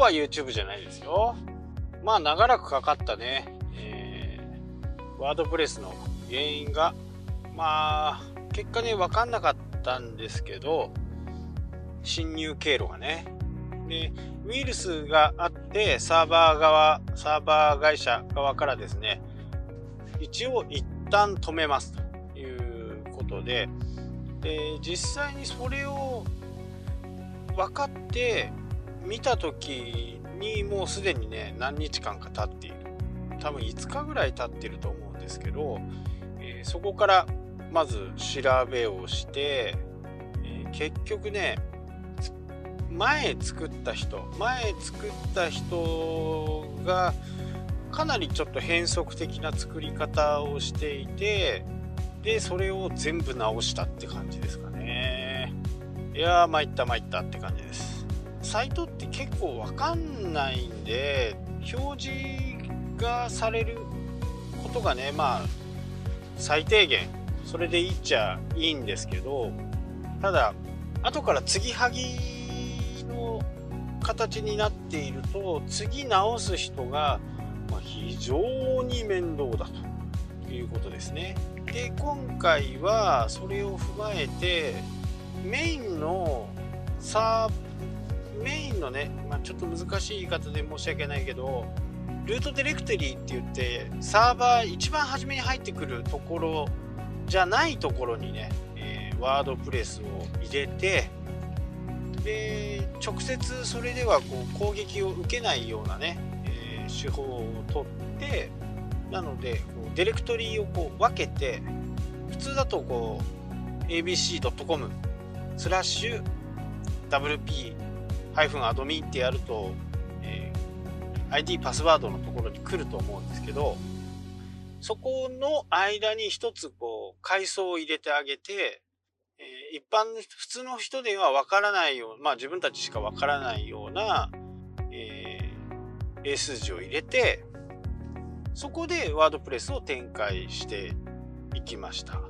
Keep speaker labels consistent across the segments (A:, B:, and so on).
A: は YouTube じゃないですよ。まあ長らくかかったね、えー、ワードプレスの原因が、まあ結果ね、わかんなかったんですけど、侵入経路がね。で、ウイルスがあって、サーバー側、サーバー会社側からですね、一応一旦止めますということで、で実際にそれを分かって見た時にもうすでにね何日間か経っている。多分5日ぐらい経ってると思うんですけど、えー、そこからまず調べをして、えー、結局ね前作った人前作った人がかなりちょっと変則的な作り方をしていてでそれを全部直したって感じですかね。いやー参った参ったって感じです。サイトって結構わかんないんで表示がされることがねまあ最低限それでいいっちゃいいんですけどただ後から継ぎはぎの形になっていると次直す人が非常に面倒だということですね。で今回はそれを踏まえてメインのサーメインのね、まあ、ちょっと難しい言い方で申し訳ないけどルートディレクトリーって言ってサーバー一番初めに入ってくるところじゃないところにね、え、ワードプレスを入れてで直接それではこう攻撃を受けないようなね、え、手法をとってなのでこうディレクトリーをこう分けて普通だとこう abc.com スラッシュ WP wp-admin ってやると、えー、ID パスワードのところに来ると思うんですけどそこの間に一つこう階層を入れてあげて、えー、一般普通の人ではわからないようまあ自分たちしかわからないような、えー、英数字を入れてそこでワードプレスを展開していきました。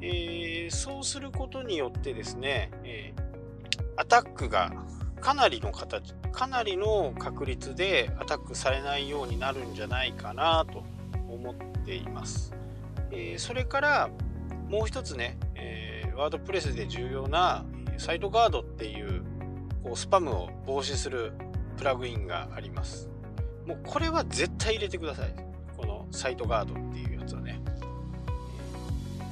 A: えー、そうすることによってですね、えー、アタックがかなりの形、かなりの確率でアタックされないようになるんじゃないかなと思っています。えー、それからもう一つね、えワードプレスで重要なサイトガードっていうこうスパムを防止するプラグインがあります。もうこれは絶対入れてください。このサイトガードっていうやつはね。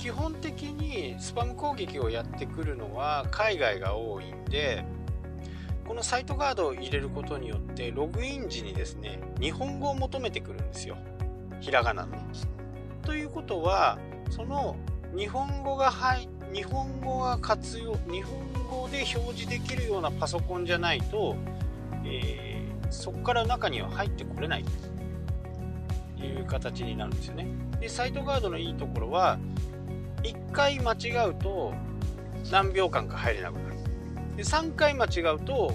A: 基本的にスパム攻撃をやってくるのは海外が多いんで、このサイトガードを入れることによってログイン時にですね、日本語を求めてくるんですよ。ひらがなの。ということは、その日本語が入日本語が活用日本語で表示できるようなパソコンじゃないと、えーそこから中には入ってこれないという形になるんですよね。で、サイトガードのいいところは、1回間違うと何秒間か入れなくなる。で、3回間違うと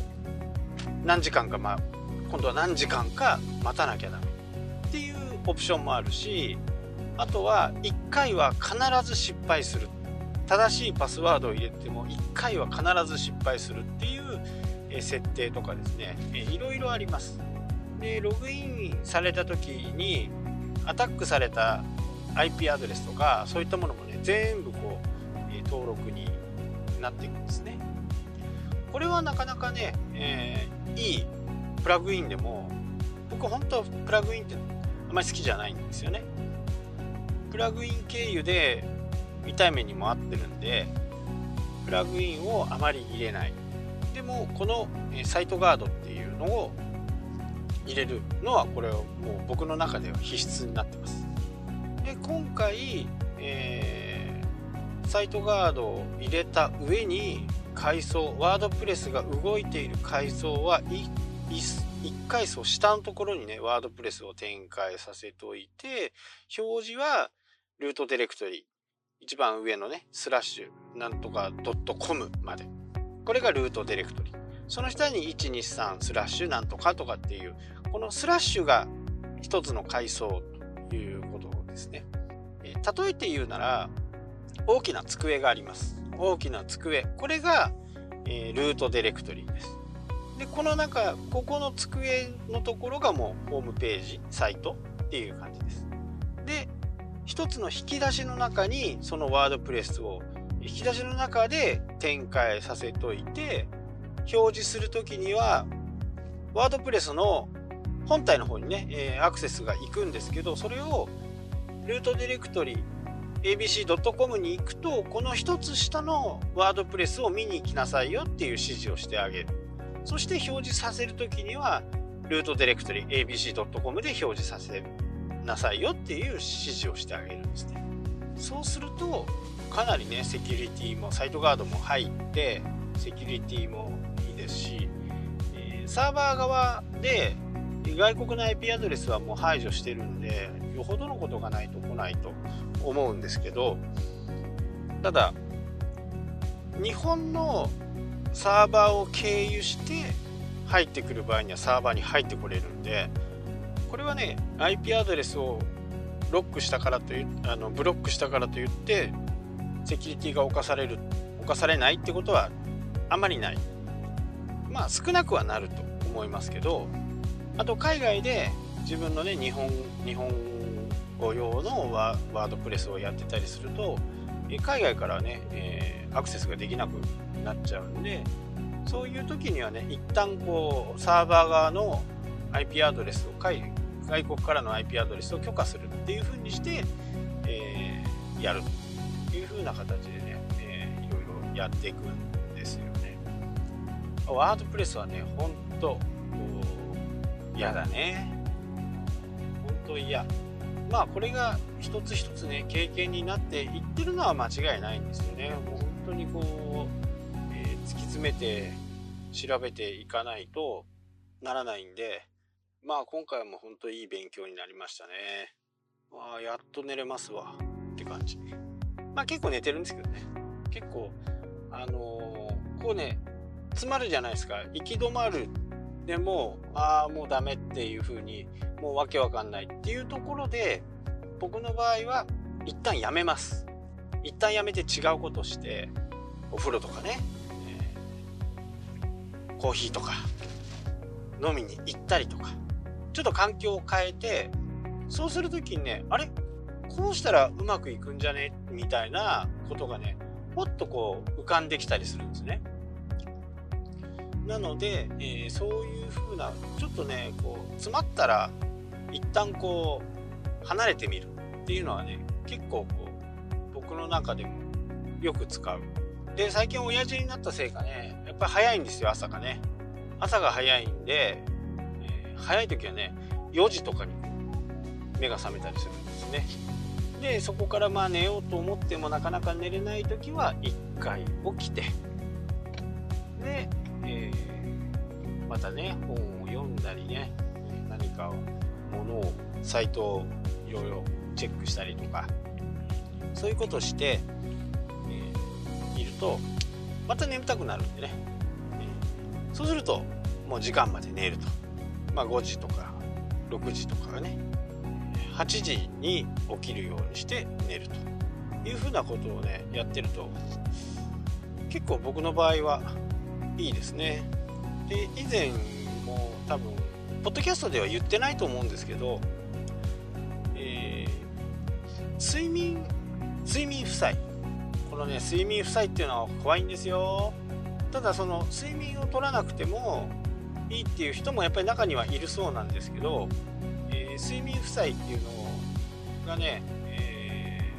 A: 何時間か、ま、今度は何時間か待たなきゃダメっていうオプションもあるし、あとは1回は必ず失敗する。正しいパスワードを入れても1回は必ず失敗するっていう設定とかですね、いろいろあります。で、ログインされた時に、アタックされた IP アドレスとか、そういったものも、全部こう、え登録になっていくんですね。これはなかなかね、えー、いいプラグインでも、僕本当はプラグインってあまり好きじゃないんですよね。プラグイン経由で痛い目にも合ってるんで、プラグインをあまり入れない。でもこのサイトガードっていうのを入れるのはこれはもう僕の中では必須になってますで今回、えー、サイトガードを入れた上に階層ワードプレスが動いている階層は 1, 1階層下のところにねワードプレスを展開させておいて表示はルートディレクトリ一番上のねスラッシュなんとか .com までこれがルートディレクトリ。その下に123スラッシュなんとかとかっていう、このスラッシュが一つの階層ということですね。例えて言うなら、大きな机があります。大きな机。これが、えー、ルートディレクトリーです。でこの中ここの机のところがもうホームページサイトっていう感じですで一つの引き出しの中にそのワードプレスを引き出しの中で展開させといて表示する時にはワードプレスの本体の方にね、えー、アクセスが行くんですけどそれをルートディレクトリ abc.com に行くとこの一つ下のワードプレスを見に行きなさいよっていう指示をしてあげる。そして表示させる時にはルートディレクトリ abc.com で表示させなさいよっていう指示をしてあげるんですね。そうするとかなりねセキュリティもサイトガードも入ってセキュリティもいいですし、え、サーバー側で外国の IP アドレスはもう排除してるんでよほどのことがないと来ないと思うんですけどただ日本のサーバーを経由して入ってくる場合にはサーバーに入ってこれるんでこれはね IP アドレスをロックしたからというあのブロックしたからといってセキュリティが侵される犯されないってことはあまりない。まあ少なくはなると思いますけどあと海外で自分のね日本日本用のワードプレスをやってたりすると海外からね、えー、アクセスができなくなっちゃうんでそういう時にはね一旦こうサーバー側の IP アドレスを外国からの IP アドレスを許可するっていうふうにして、えー、やるというふうな形でね、えー、いろいろやっていくんですよね。ワードプレスはねほんと嫌だね。ほんと嫌。まあこれが一つ一つね経験になっていってるのは間違いないんですよね。もう本当にこうえ突き詰めて調べていかないとならないんでまあ今回も本当いい勉強になりましたね。わあやっと寝れますわって感じ。まあ結構寝てるんですけどね。結構あのー、こうね詰まるじゃないですか。行き止まるでもああもうダメっていう風にもうわけわかんないっていうところで僕の場合は一旦やめます。一旦やめて違うことしてお風呂とかねコーヒーとか飲みに行ったりとかちょっと環境を変えてそうする時にねあれ？こうしたらうまくいくんじゃね？みたいなことがねもっとこう浮かんできたりするんですね。なので、えー、そういう風なちょっとねこう詰まったら一旦こう離れてみるっていうのはね結構こう僕の中でもよく使う。で最近親父になったせいかねやっぱり早いんですよ朝がね。朝が早いんで、えー、早い時はね4時とかに目が覚めたりするんですね。でそこからまあ寝ようと思ってもなかなか寝れない時は1回起きて。で、えー、またね本を読んだりね何かものをサイトをいろいろチェックしたりとかそういうことをしているとまた眠たくなるんでね、えー、そうするともう時間まで寝ると。まあ5時とか6時とかね。8時に起きるようにして寝るというふうなことをねやってると結構僕の場合はいいですね。で以前も多分ポッドキャストでは言ってないと思うんですけど、えー、睡眠睡眠負債。このね睡眠負債っていうのは怖いんですよ。ただその睡眠を取らなくてもいいっていう人もやっぱり中にはいるそうなんですけど、えー、睡眠負債っていうのがね、え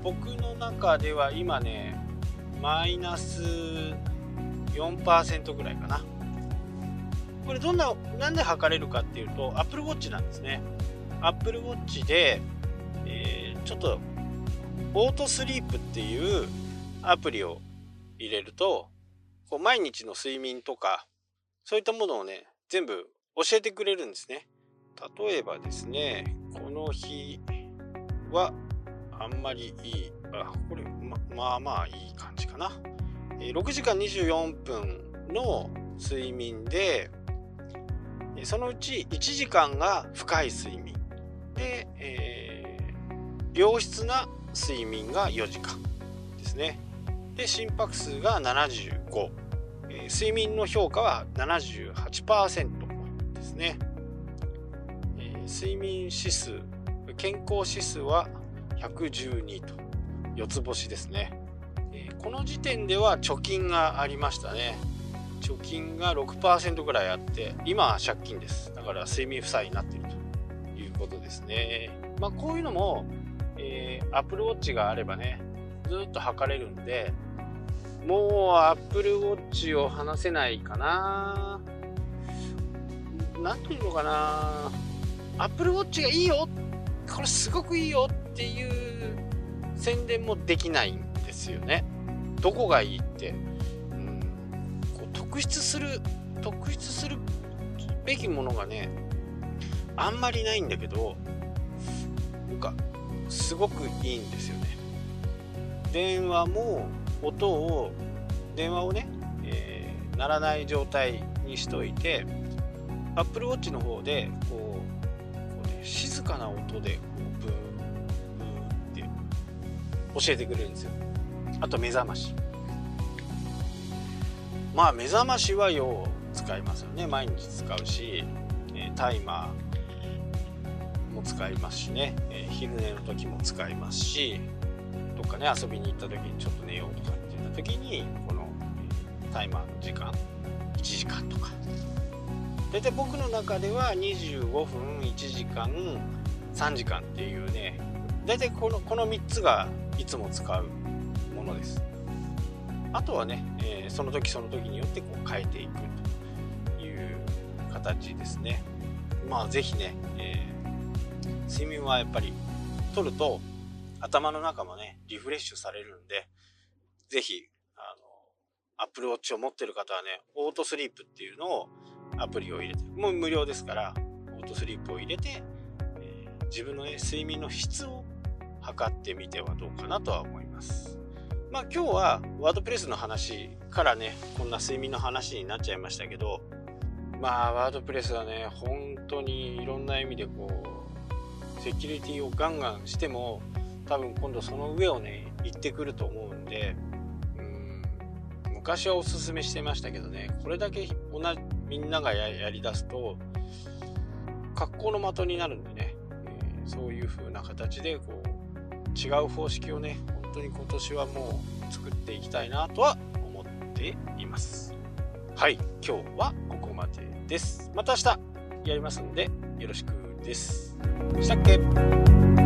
A: ー、僕の中では今ねマイナス4%ぐらいかな。これどんななんで測れるかっていうと Apple Watch なんですね。Apple Watch で、えー、ちょっとオートスリープっていうアプリを入れるとこう毎日の睡眠とかそういったものをね全部教えてくれるんですね。例えばですねこの日はあんまりいい。あこれままあまあいい感じかな、6時間24分の睡眠でそのうち1時間が深い睡眠。で、えー、良質な睡眠が4時間ですね。で心拍数が75、えー、睡眠の評価は78%ですね、えー、睡眠指数健康指数は112と4つ星ですね、この時点では貯金がありましたね。貯金が6%ぐらいあって今は借金です。だから睡眠負債になっているということですね。まあこういうのも、えー、Apple Watch があればねずっと測れるんでもう Apple Watch を離せないかな。何ていうのかな。Apple Watch がいいよ。これすごくいいよっていう宣伝もできない。んですよね。どこがいいって、うん、こう特筆する特筆するべきものがねあんまりないんだけどなんかすごくいいんですよね。電話も音を電話をね、えー、鳴らない状態にしといて Apple Watch の方でこうこう、ね、静かな音でこうブーブーって教えてくれるんですよ。あと目覚まし。まあ目覚ましはよう使いますよね。毎日使うし、えタイマーも使いますしね、え、昼寝の時も使いますしどっかね遊びに行った時にちょっと寝ようとかって言った時にこのタイマーの時間1時間とか。大体僕の中では25分1時間3時間っていうね大体このこの3つがいつも使うものです。あとはね、えー、その時その時によってこう変えていくという形ですね。まあ是非ね、えー、睡眠はやっぱり取ると頭の中もねリフレッシュされるんで是非あの Apple Watch を持ってる方はねオートスリープっていうのをアプリを入れてもう無料ですからオートスリープを入れて、えー、自分の、ね、睡眠の質を測ってみてはどうかなとは思います。まあ今日はワードプレスの話からねこんな睡眠の話になっちゃいましたけどまあワードプレスはね本当にいろんな意味でこうセキュリティをガンガンしても多分今度その上をね行ってくると思うんでうん昔はおすすめしてましたけどねこれだけ同じみんながやりだすと格好の的になるんでね、えー、そういう風な形でこう違う方式をね当に今年はもう作っていきたいなとは思っています。はい今日はここまでです。また明日やりますんでよろしくです。したっけ？